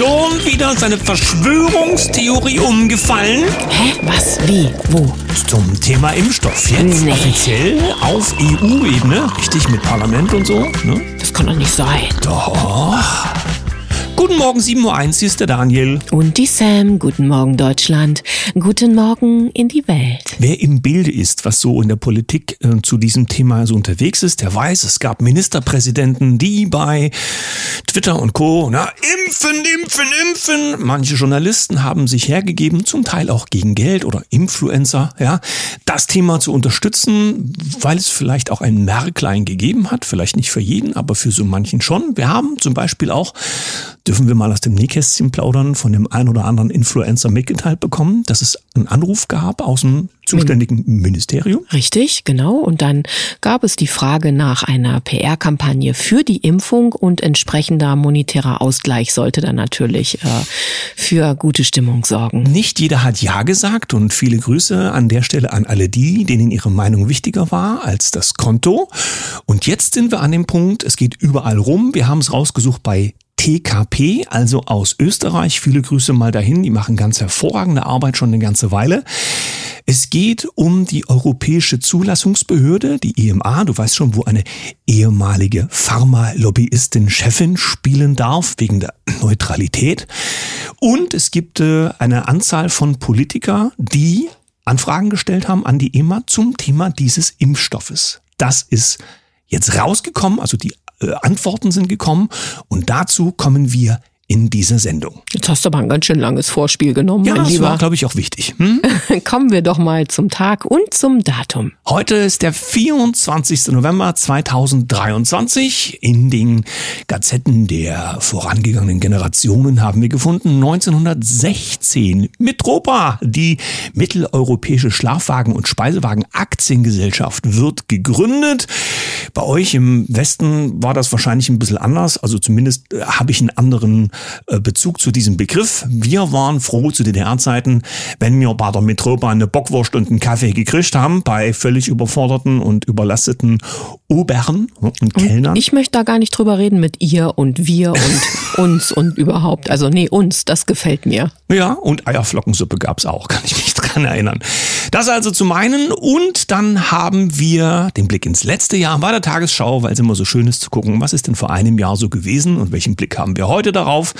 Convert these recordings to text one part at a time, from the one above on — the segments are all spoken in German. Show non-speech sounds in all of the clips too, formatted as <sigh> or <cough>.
schon wieder seine Verschwörungstheorie umgefallen? Hä? Was? Wie? Wo? Zum Thema Impfstoff. Jetzt Nee. offiziell auf EU-Ebene. Richtig, mit Parlament und so. Ne? Das kann doch nicht sein. Doch. Guten Morgen, 7.01 Uhr, hier ist der Daniel. Und die Sam. Guten Morgen, Deutschland. Guten Morgen in die Welt. Wer im Bilde ist, was so in der Politik äh, zu diesem Thema so unterwegs ist, der weiß, es gab Ministerpräsidenten, die bei Twitter und Co. Na, impfen, impfen, impfen. Manche Journalisten haben sich hergegeben, zum Teil auch gegen Geld oder Influencer, ja, das Thema zu unterstützen, weil es vielleicht auch ein Märklein gegeben hat. Vielleicht nicht für jeden, aber für so manchen schon. Wir haben zum Beispiel auch, dürfen wir mal aus dem Nähkästchen plaudern, von dem ein oder anderen Influencer mitgeteilt bekommen, dass es einen Anruf gab aus dem zuständigen Ministerium. Richtig, genau. Und dann gab es die Frage nach einer PR-Kampagne für die Impfung und entsprechender monetärer Ausgleich sollte dann natürlich äh, für gute Stimmung sorgen. Nicht jeder hat Ja gesagt und viele Grüße an der Stelle an alle die, denen ihre Meinung wichtiger war als das Konto. Und jetzt sind wir an dem Punkt, es geht überall rum. Wir haben es rausgesucht bei TKP, also aus Österreich. Viele Grüße mal dahin. Die machen ganz hervorragende Arbeit schon eine ganze Weile. Es geht um die Europäische Zulassungsbehörde, die EMA. Du weißt schon, wo eine ehemalige Pharmalobbyistin Chefin spielen darf, wegen der Neutralität. Und es gibt äh, eine Anzahl von Politiker, die Anfragen gestellt haben an die EMA zum Thema dieses Impfstoffes. Das ist jetzt rausgekommen, also die Antworten sind gekommen. Und dazu kommen wir in dieser Sendung. Jetzt hast du aber ein ganz schön langes Vorspiel genommen, Ja, mein das war, Lieber. glaube ich, auch wichtig. Hm? <laughs> Kommen wir doch mal zum Tag und zum Datum. Heute ist der 24. November 2023. In den Gazetten der vorangegangenen Generationen haben wir gefunden 1916 Mitropa, die mitteleuropäische Schlafwagen- und Speisewagen Aktiengesellschaft wird gegründet. Bei euch im Westen war das wahrscheinlich ein bisschen anders. Also zumindest äh, habe ich einen anderen Bezug zu diesem Begriff. Wir waren froh zu DDR-Zeiten, wenn wir bei der Mitropa eine Bockwurst und einen Kaffee gekriegt haben, bei völlig überforderten und überlasteten Oberen und Kellnern. Ich möchte da gar nicht drüber reden mit ihr und wir und <laughs> uns und überhaupt. Also nee, uns, das gefällt mir. Ja, und Eierflockensuppe gab's auch, kann ich mich dran erinnern. Das also zu meinen. Und dann haben wir den Blick ins letzte Jahr bei der Tagesschau, weil es immer so schön ist zu gucken, was ist denn vor einem Jahr so gewesen und welchen Blick haben wir heute darauf.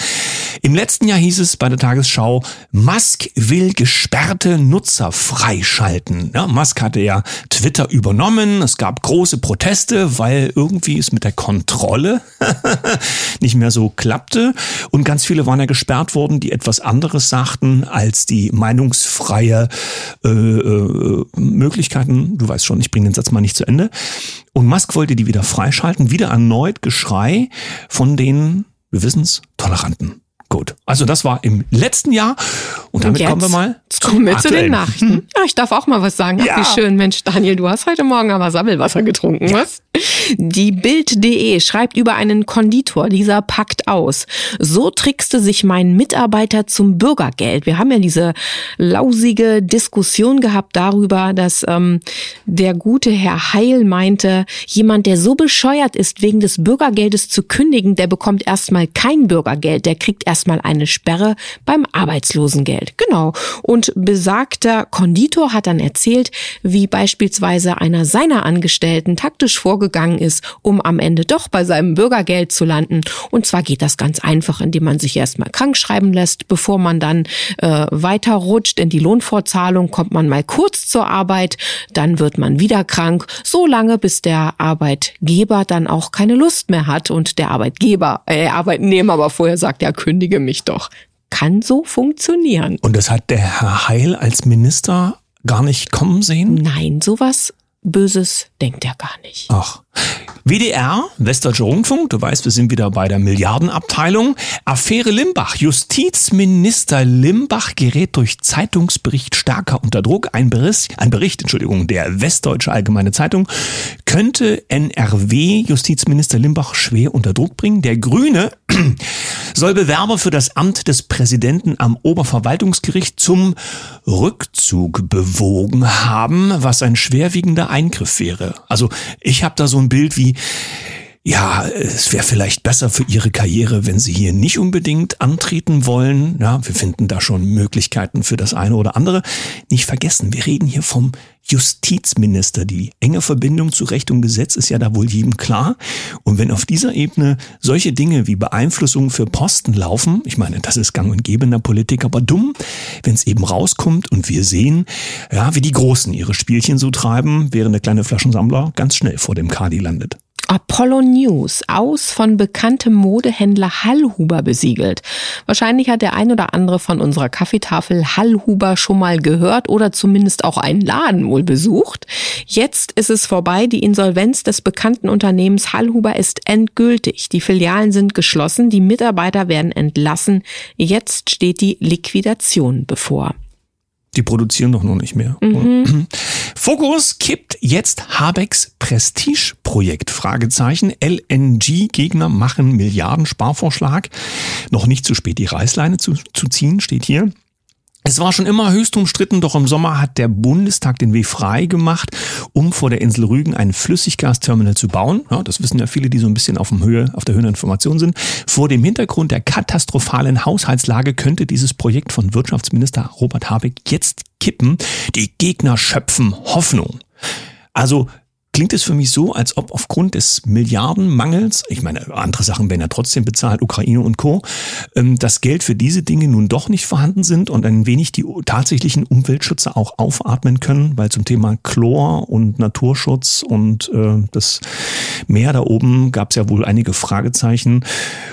Im letzten Jahr hieß es bei der Tagesschau, Musk will gesperrte Nutzer freischalten. Ja, Musk hatte ja Twitter übernommen. Es gab große Proteste, weil irgendwie es mit der Kontrolle <laughs> nicht mehr so klappte. Und ganz viele waren ja gesperrt worden, die etwas anderes sagten als die meinungsfreie äh, äh, Möglichkeiten. Du weißt schon, ich bringe den Satz mal nicht zu Ende. Und Musk wollte die wieder freischalten. Wieder erneut Geschrei von den, wir wissen's, Toleranten. Gut. Also das war im letzten Jahr. Und damit Und kommen wir mal kommen wir zu den Nachrichten. Ja, ich darf auch mal was sagen. Ach, Ja. wie schön. Mensch, Daniel, du hast heute Morgen aber Sammelwasser getrunken, was? Die Bild.de schreibt über einen Konditor, dieser packt aus. So trickste sich mein Mitarbeiter zum Bürgergeld. Wir haben ja diese lausige Diskussion gehabt darüber, dass ähm, der gute Herr Heil meinte, jemand, der so bescheuert ist, wegen des Bürgergeldes zu kündigen, der bekommt erstmal kein Bürgergeld, der kriegt erstmal eine Sperre beim Arbeitslosengeld. Genau. Und besagter Konditor hat dann erzählt, wie beispielsweise einer seiner Angestellten taktisch vorgegangen ist, um am Ende doch bei seinem Bürgergeld zu landen. Und zwar geht das ganz einfach, indem man sich erstmal krank schreiben lässt, bevor man dann äh, weiterrutscht in die Lohnfortzahlung, kommt man mal kurz zur Arbeit, dann wird man wieder krank, so lange bis der Arbeitgeber dann auch keine Lust mehr hat und der Arbeitgeber, äh, Arbeitnehmer aber vorher sagt, ja, kündige mich doch. Kann so funktionieren. Und das hat der Herr Heil als Minister gar nicht kommen sehen? Nein, sowas Böses denkt er gar nicht. Ach. WDR, Westdeutscher Rundfunk, du weißt, wir sind wieder bei der Milliardenabteilung. Affäre Limbach. Justizminister Limbach gerät durch Zeitungsbericht stärker unter Druck. Ein Bericht, ein Bericht, Entschuldigung, der Westdeutsche Allgemeine Zeitung könnte NRW Justizminister Limbach schwer unter Druck bringen. Der Grüne <clears throat> soll Bewerber für das Amt des Präsidenten am Oberverwaltungsgericht zum Rückzug bewogen haben, was ein schwerwiegender Eingriff wäre. Also ich habe da so ein Bild wie ja, es wäre vielleicht besser für ihre Karriere, wenn sie hier nicht unbedingt antreten wollen. Ja, wir finden da schon Möglichkeiten für das eine oder andere. Nicht vergessen, wir reden hier vom Justizminister. Die enge Verbindung zu Recht und Gesetz ist ja da wohl jedem klar. Und wenn auf dieser Ebene solche Dinge wie Beeinflussung für Posten laufen, ich meine, das ist gang und gäbe in der Politik, aber dumm, wenn es eben rauskommt und wir sehen, ja, wie die Großen ihre Spielchen so treiben, während der kleine Flaschensammler ganz schnell vor dem Kadi landet. Apollo News, aus von bekanntem Modehändler Hallhuber besiegelt. Wahrscheinlich hat der ein oder andere von unserer Kaffeetafel Hallhuber schon mal gehört oder zumindest auch einen Laden wohl besucht. Jetzt ist es vorbei. Die Insolvenz des bekannten Unternehmens Hallhuber ist endgültig. Die Filialen sind geschlossen, die Mitarbeiter werden entlassen. Jetzt steht die Liquidation bevor. Die produzieren doch noch nicht mehr. Mhm. <clears throat> Fokus kippt jetzt Habecks Prestigeprojekt. Fragezeichen. LNG-Gegner machen Milliarden-Sparvorschlag. Noch nicht zu spät, die Reißleine zu, zu ziehen, steht hier. Es war schon immer höchst umstritten, doch im Sommer hat der Bundestag den Weg frei gemacht, um vor der Insel Rügen ein Flüssiggasterminal zu bauen. Ja, das wissen ja viele, die so ein bisschen auf, dem Höhe, auf der Höhe der Information sind. Vor dem Hintergrund der katastrophalen Haushaltslage könnte dieses Projekt von Wirtschaftsminister Robert Habeck jetzt kippen. Die Gegner schöpfen Hoffnung. Also klingt es für mich so, als ob aufgrund des Milliardenmangels, ich meine, andere Sachen werden ja trotzdem bezahlt, Ukraine und Co., ähm, das Geld für diese Dinge nun doch nicht vorhanden sind und ein wenig die tatsächlichen Umweltschützer auch aufatmen können, weil zum Thema Chlor und Naturschutz und äh, das Meer da oben gab es ja wohl einige Fragezeichen.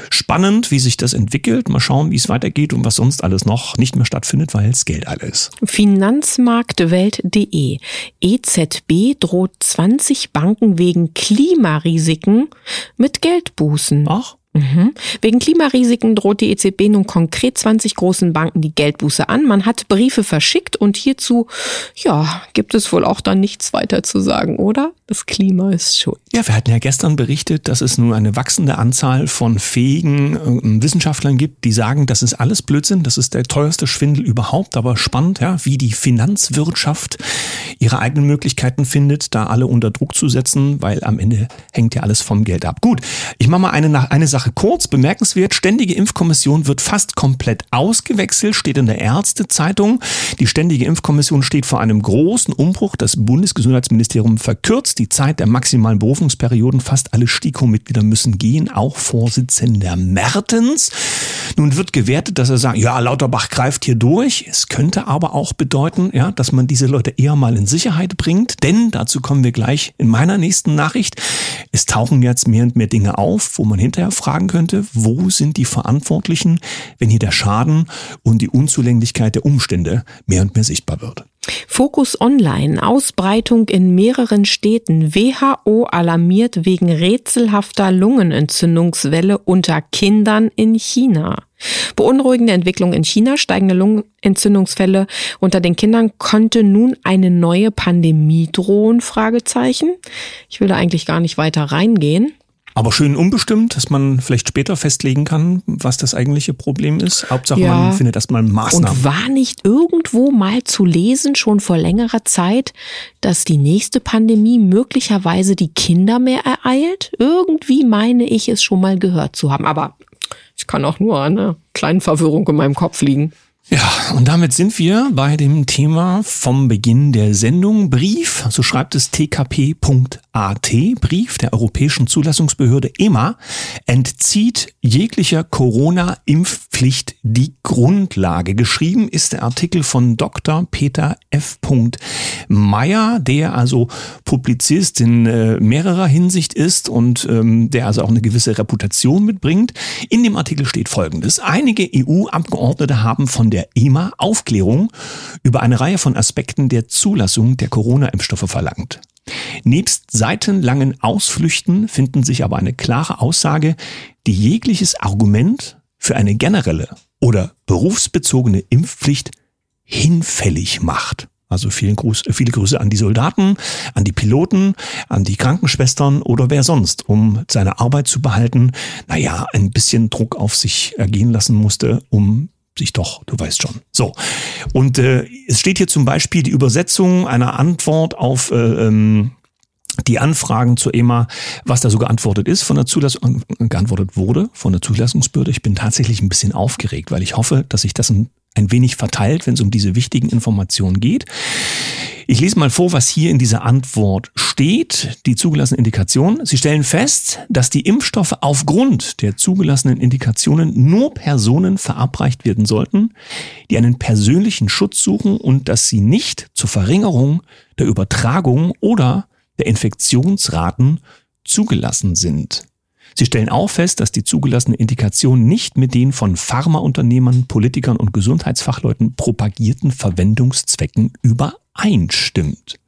Spannend, wie sich das entwickelt. Mal schauen, wie es weitergeht und was sonst alles noch nicht mehr stattfindet, weil es Geld alles. Finanzmarktwelt.de EZB droht 20 Banken wegen Klimarisiken mit Geldbußen. Ach? Mhm. Wegen Klimarisiken droht die EZB nun konkret 20 großen Banken die Geldbuße an. Man hat Briefe verschickt und hierzu, ja, gibt es wohl auch dann nichts weiter zu sagen, oder? Das Klima ist schuld. Ja, wir hatten ja gestern berichtet, dass es nun eine wachsende Anzahl von fähigen äh, Wissenschaftlern gibt, die sagen, das ist alles Blödsinn, das ist der teuerste Schwindel überhaupt, aber spannend, ja, wie die Finanzwirtschaft ihre eigenen Möglichkeiten findet, da alle unter Druck zu setzen, weil am Ende hängt ja alles vom Geld ab. Gut, ich mache mal eine, eine Sache kurz, bemerkenswert, Ständige Impfkommission wird fast komplett ausgewechselt, steht in der Ärztezeitung. Die Ständige Impfkommission steht vor einem großen Umbruch. Das Bundesgesundheitsministerium verkürzt die Zeit der maximalen Berufungsperioden. Fast alle STIKO-Mitglieder müssen gehen, auch Vorsitzender Mertens. Nun wird gewertet, dass er sagt, ja, Lauterbach greift hier durch. Es könnte aber auch bedeuten, ja, dass man diese Leute eher mal in Sicherheit bringt, denn dazu kommen wir gleich in meiner nächsten Nachricht. Es tauchen jetzt mehr und mehr Dinge auf, wo man hinterher fragen könnte, wo sind die Verantwortlichen, wenn hier der Schaden und die Unzulänglichkeit der Umstände mehr und mehr sichtbar wird. Fokus Online, Ausbreitung in mehreren Städten. WHO alarmiert wegen rätselhafter Lungenentzündungswelle unter Kindern in China. Beunruhigende Entwicklung in China, steigende Lungenentzündungsfälle unter den Kindern. Konnte nun eine neue Pandemie drohen? Fragezeichen. Ich will da eigentlich gar nicht weiter reingehen. Aber schön unbestimmt, dass man vielleicht später festlegen kann, was das eigentliche Problem ist. Hauptsache, ja. man findet erstmal Maßnahmen. Und war nicht irgendwo mal zu lesen, schon vor längerer Zeit, dass die nächste Pandemie möglicherweise die Kinder mehr ereilt? Irgendwie meine ich es schon mal gehört zu haben. Aber ich kann auch nur eine kleine Verwirrung in meinem Kopf liegen. Ja, und damit sind wir bei dem Thema vom Beginn der Sendung. Brief, so schreibt es tkp.at, Brief der Europäischen Zulassungsbehörde EMA, entzieht jeglicher Corona-Impfpflicht die Grundlage. Geschrieben ist der Artikel von Dr. Peter F. Meyer, der also Publizist in äh, mehrerer Hinsicht ist und ähm, der also auch eine gewisse Reputation mitbringt. In dem Artikel steht Folgendes. Einige EU-Abgeordnete haben von der EMA Aufklärung über eine Reihe von Aspekten der Zulassung der Corona-Impfstoffe verlangt. Nebst seitenlangen Ausflüchten finden sich aber eine klare Aussage, die jegliches Argument für eine generelle oder berufsbezogene Impfpflicht hinfällig macht. Also vielen Gruß, viele Grüße an die Soldaten, an die Piloten, an die Krankenschwestern oder wer sonst, um seine Arbeit zu behalten, naja, ein bisschen Druck auf sich ergehen lassen musste, um sich doch, du weißt schon. So. Und äh, es steht hier zum Beispiel die Übersetzung einer Antwort auf äh, ähm, die Anfragen zur EMA, was da so geantwortet ist von der Zulassung, geantwortet wurde von der Zulassungsbehörde. Ich bin tatsächlich ein bisschen aufgeregt, weil ich hoffe, dass sich das ein, ein wenig verteilt, wenn es um diese wichtigen Informationen geht. Ich lese mal vor, was hier in dieser Antwort steht. Die zugelassenen Indikationen. Sie stellen fest, dass die Impfstoffe aufgrund der zugelassenen Indikationen nur Personen verabreicht werden sollten, die einen persönlichen Schutz suchen und dass sie nicht zur Verringerung der Übertragung oder der Infektionsraten zugelassen sind. Sie stellen auch fest, dass die zugelassene Indikation nicht mit den von Pharmaunternehmern, Politikern und Gesundheitsfachleuten propagierten Verwendungszwecken übereinstimmt.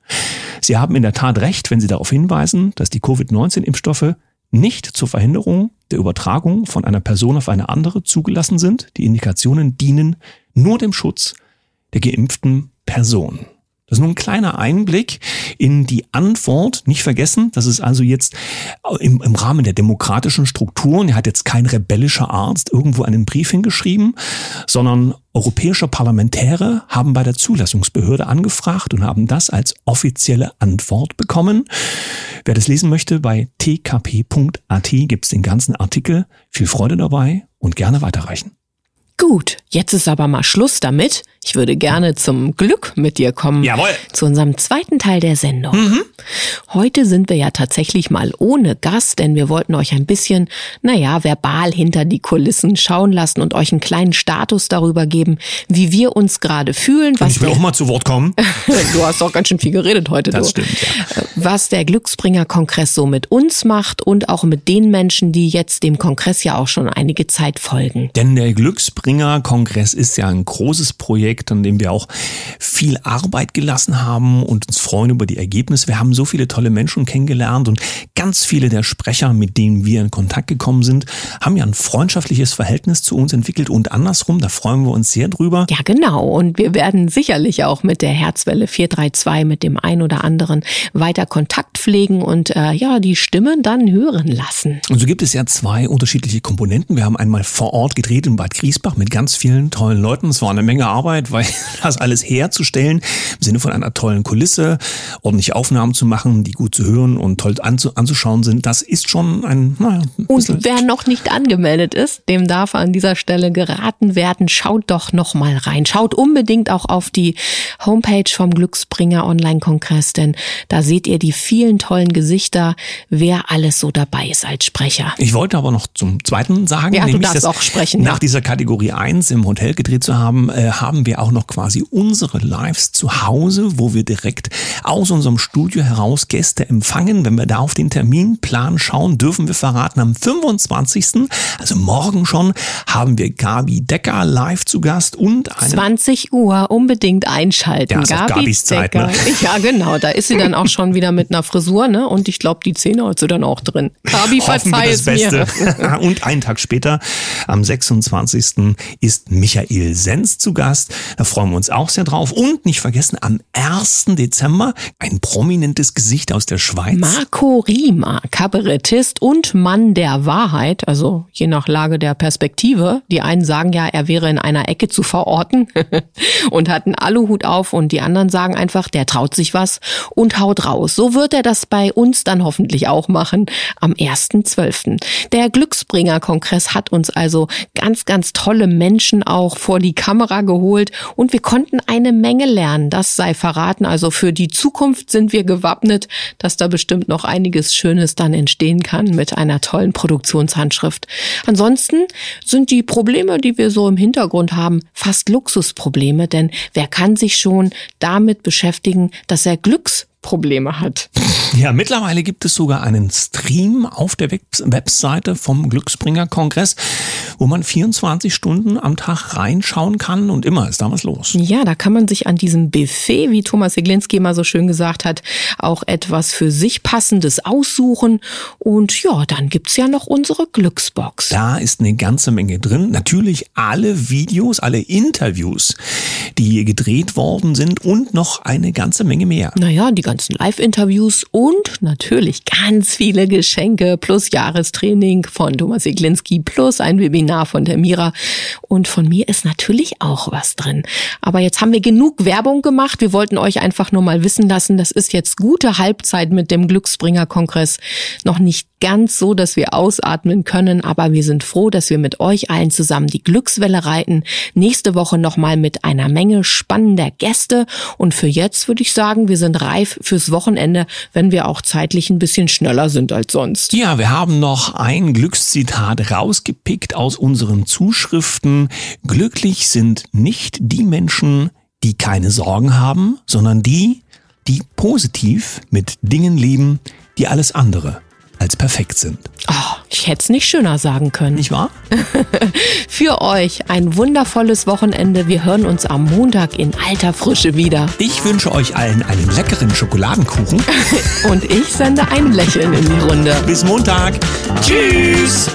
Sie haben in der Tat recht, wenn Sie darauf hinweisen, dass die Covid-19-Impfstoffe nicht zur Verhinderung der Übertragung von einer Person auf eine andere zugelassen sind. Die Indikationen dienen nur dem Schutz der geimpften Person. Das ist nur ein kleiner Einblick in die Antwort. Nicht vergessen, das ist also jetzt im, im Rahmen der demokratischen Strukturen. Er hat jetzt kein rebellischer Arzt irgendwo einen Brief hingeschrieben, sondern europäische Parlamentäre haben bei der Zulassungsbehörde angefragt und haben das als offizielle Antwort bekommen. Wer das lesen möchte, bei tkp.at gibt es den ganzen Artikel. Viel Freude dabei und gerne weiterreichen. Gut, jetzt ist aber mal Schluss damit. Ich würde gerne zum Glück mit dir kommen. Jawohl. Zu unserem zweiten Teil der Sendung. Mhm. Heute sind wir ja tatsächlich mal ohne Gast, denn wir wollten euch ein bisschen, naja, verbal hinter die Kulissen schauen lassen und euch einen kleinen Status darüber geben, wie wir uns gerade fühlen. Was ich will auch mal zu Wort kommen. <laughs> du hast doch ganz schön viel geredet heute. Das du. stimmt, ja. Was der Glücksbringer-Kongress so mit uns macht und auch mit den Menschen, die jetzt dem Kongress ja auch schon einige Zeit folgen. Denn der Glücksbringer-Kongress ist ja ein großes Projekt Projekt, an dem wir auch viel Arbeit gelassen haben und uns freuen über die Ergebnisse. Wir haben so viele tolle Menschen kennengelernt und ganz viele der Sprecher, mit denen wir in Kontakt gekommen sind, haben ja ein freundschaftliches Verhältnis zu uns entwickelt und andersrum. Da freuen wir uns sehr drüber. Ja, genau. Und wir werden sicherlich auch mit der Herzwelle 432 mit dem ein oder anderen weiter Kontakt pflegen und äh, ja, die Stimme dann hören lassen. Und so gibt es ja zwei unterschiedliche Komponenten. Wir haben einmal vor Ort gedreht in Bad Griesbach mit ganz vielen tollen Leuten. Es war eine Menge Arbeit Arbeit, weil <laughs> das alles herzustellen, im Sinne von einer tollen Kulisse, ordentliche Aufnahmen zu machen, die gut zu hören und toll anzuschauen sind, das ist schon ein, naja. Ein und wer noch nicht angemeldet ist, dem darf an dieser Stelle geraten werden, schaut doch noch mal rein. Schaut unbedingt auch auf die Homepage vom Glücksbringer Online-Kongress, denn da seht ihr die vielen tollen Gesichter, wer alles so dabei ist als Sprecher. Ich wollte aber noch zum Zweiten sagen, ja, du darfst auch sprechen. Nach ja. dieser Kategorie 1 im Hotel gedreht zu haben, äh, haben wir wir auch noch quasi unsere Lives zu Hause, wo wir direkt aus unserem Studio heraus Gäste empfangen. Wenn wir da auf den Terminplan schauen, dürfen wir verraten, am 25., also morgen schon, haben wir Gabi Decker live zu Gast und eine 20 Uhr unbedingt einschalten. Ja, ist Gabi Gabis Zeit, ne? <laughs> Ja, genau. Da ist sie dann auch schon wieder mit einer Frisur, ne? Und ich glaube, die Zähne hat sie dann auch drin. Gabi, verzeih es mir. <laughs> und einen Tag später, am 26. ist Michael Sens zu Gast. Da freuen wir uns auch sehr drauf. Und nicht vergessen, am 1. Dezember ein prominentes Gesicht aus der Schweiz. Marco Riemer, Kabarettist und Mann der Wahrheit, also je nach Lage der Perspektive. Die einen sagen ja, er wäre in einer Ecke zu verorten <laughs> und hat einen Aluhut auf und die anderen sagen einfach, der traut sich was und haut raus. So wird er das bei uns dann hoffentlich auch machen am 1.12. Der Glücksbringer-Kongress hat uns also ganz, ganz tolle Menschen auch vor die Kamera geholt und wir konnten eine Menge lernen. Das sei verraten. Also für die Zukunft sind wir gewappnet, dass da bestimmt noch einiges Schönes dann entstehen kann mit einer tollen Produktionshandschrift. Ansonsten sind die Probleme, die wir so im Hintergrund haben, fast Luxusprobleme, denn wer kann sich schon damit beschäftigen, dass er Glücks Probleme hat. Ja, mittlerweile gibt es sogar einen Stream auf der Webseite vom Glücksbringer Kongress, wo man 24 Stunden am Tag reinschauen kann und immer ist da was los. Ja, da kann man sich an diesem Buffet, wie Thomas Seglinski mal so schön gesagt hat, auch etwas für sich passendes aussuchen. Und ja, dann gibt's ja noch unsere Glücksbox. Da ist eine ganze Menge drin. Natürlich alle Videos, alle Interviews, die gedreht worden sind und noch eine ganze Menge mehr. Naja, die ganzen Live-Interviews und natürlich ganz viele Geschenke plus Jahrestraining von Thomas Seglinski plus ein Webinar von der Mira. Und von mir ist natürlich auch was drin. Aber jetzt haben wir genug Werbung gemacht. Wir wollten euch einfach nur mal wissen lassen, das ist jetzt gute Halbzeit mit dem Glücksbringer-Kongress. Noch nicht ganz so, dass wir ausatmen können, aber wir sind froh, dass wir mit euch allen zusammen die Glückswelle reiten. Nächste Woche nochmal mit einer Menge spannender Gäste. Und für jetzt würde ich sagen, wir sind reif fürs Wochenende, wenn wir auch zeitlich ein bisschen schneller sind als sonst. Ja, wir haben noch ein Glückszitat rausgepickt aus unseren Zuschriften. Glücklich sind nicht die Menschen, die keine Sorgen haben, sondern die, die positiv mit Dingen leben, die alles andere als perfekt sind. Oh, ich hätte es nicht schöner sagen können. Nicht wahr? <laughs> Für euch ein wundervolles Wochenende. Wir hören uns am Montag in alter Frische wieder. Ich wünsche euch allen einen leckeren Schokoladenkuchen. <laughs> Und ich sende ein Lächeln in die Runde. Bis Montag. Tschüss.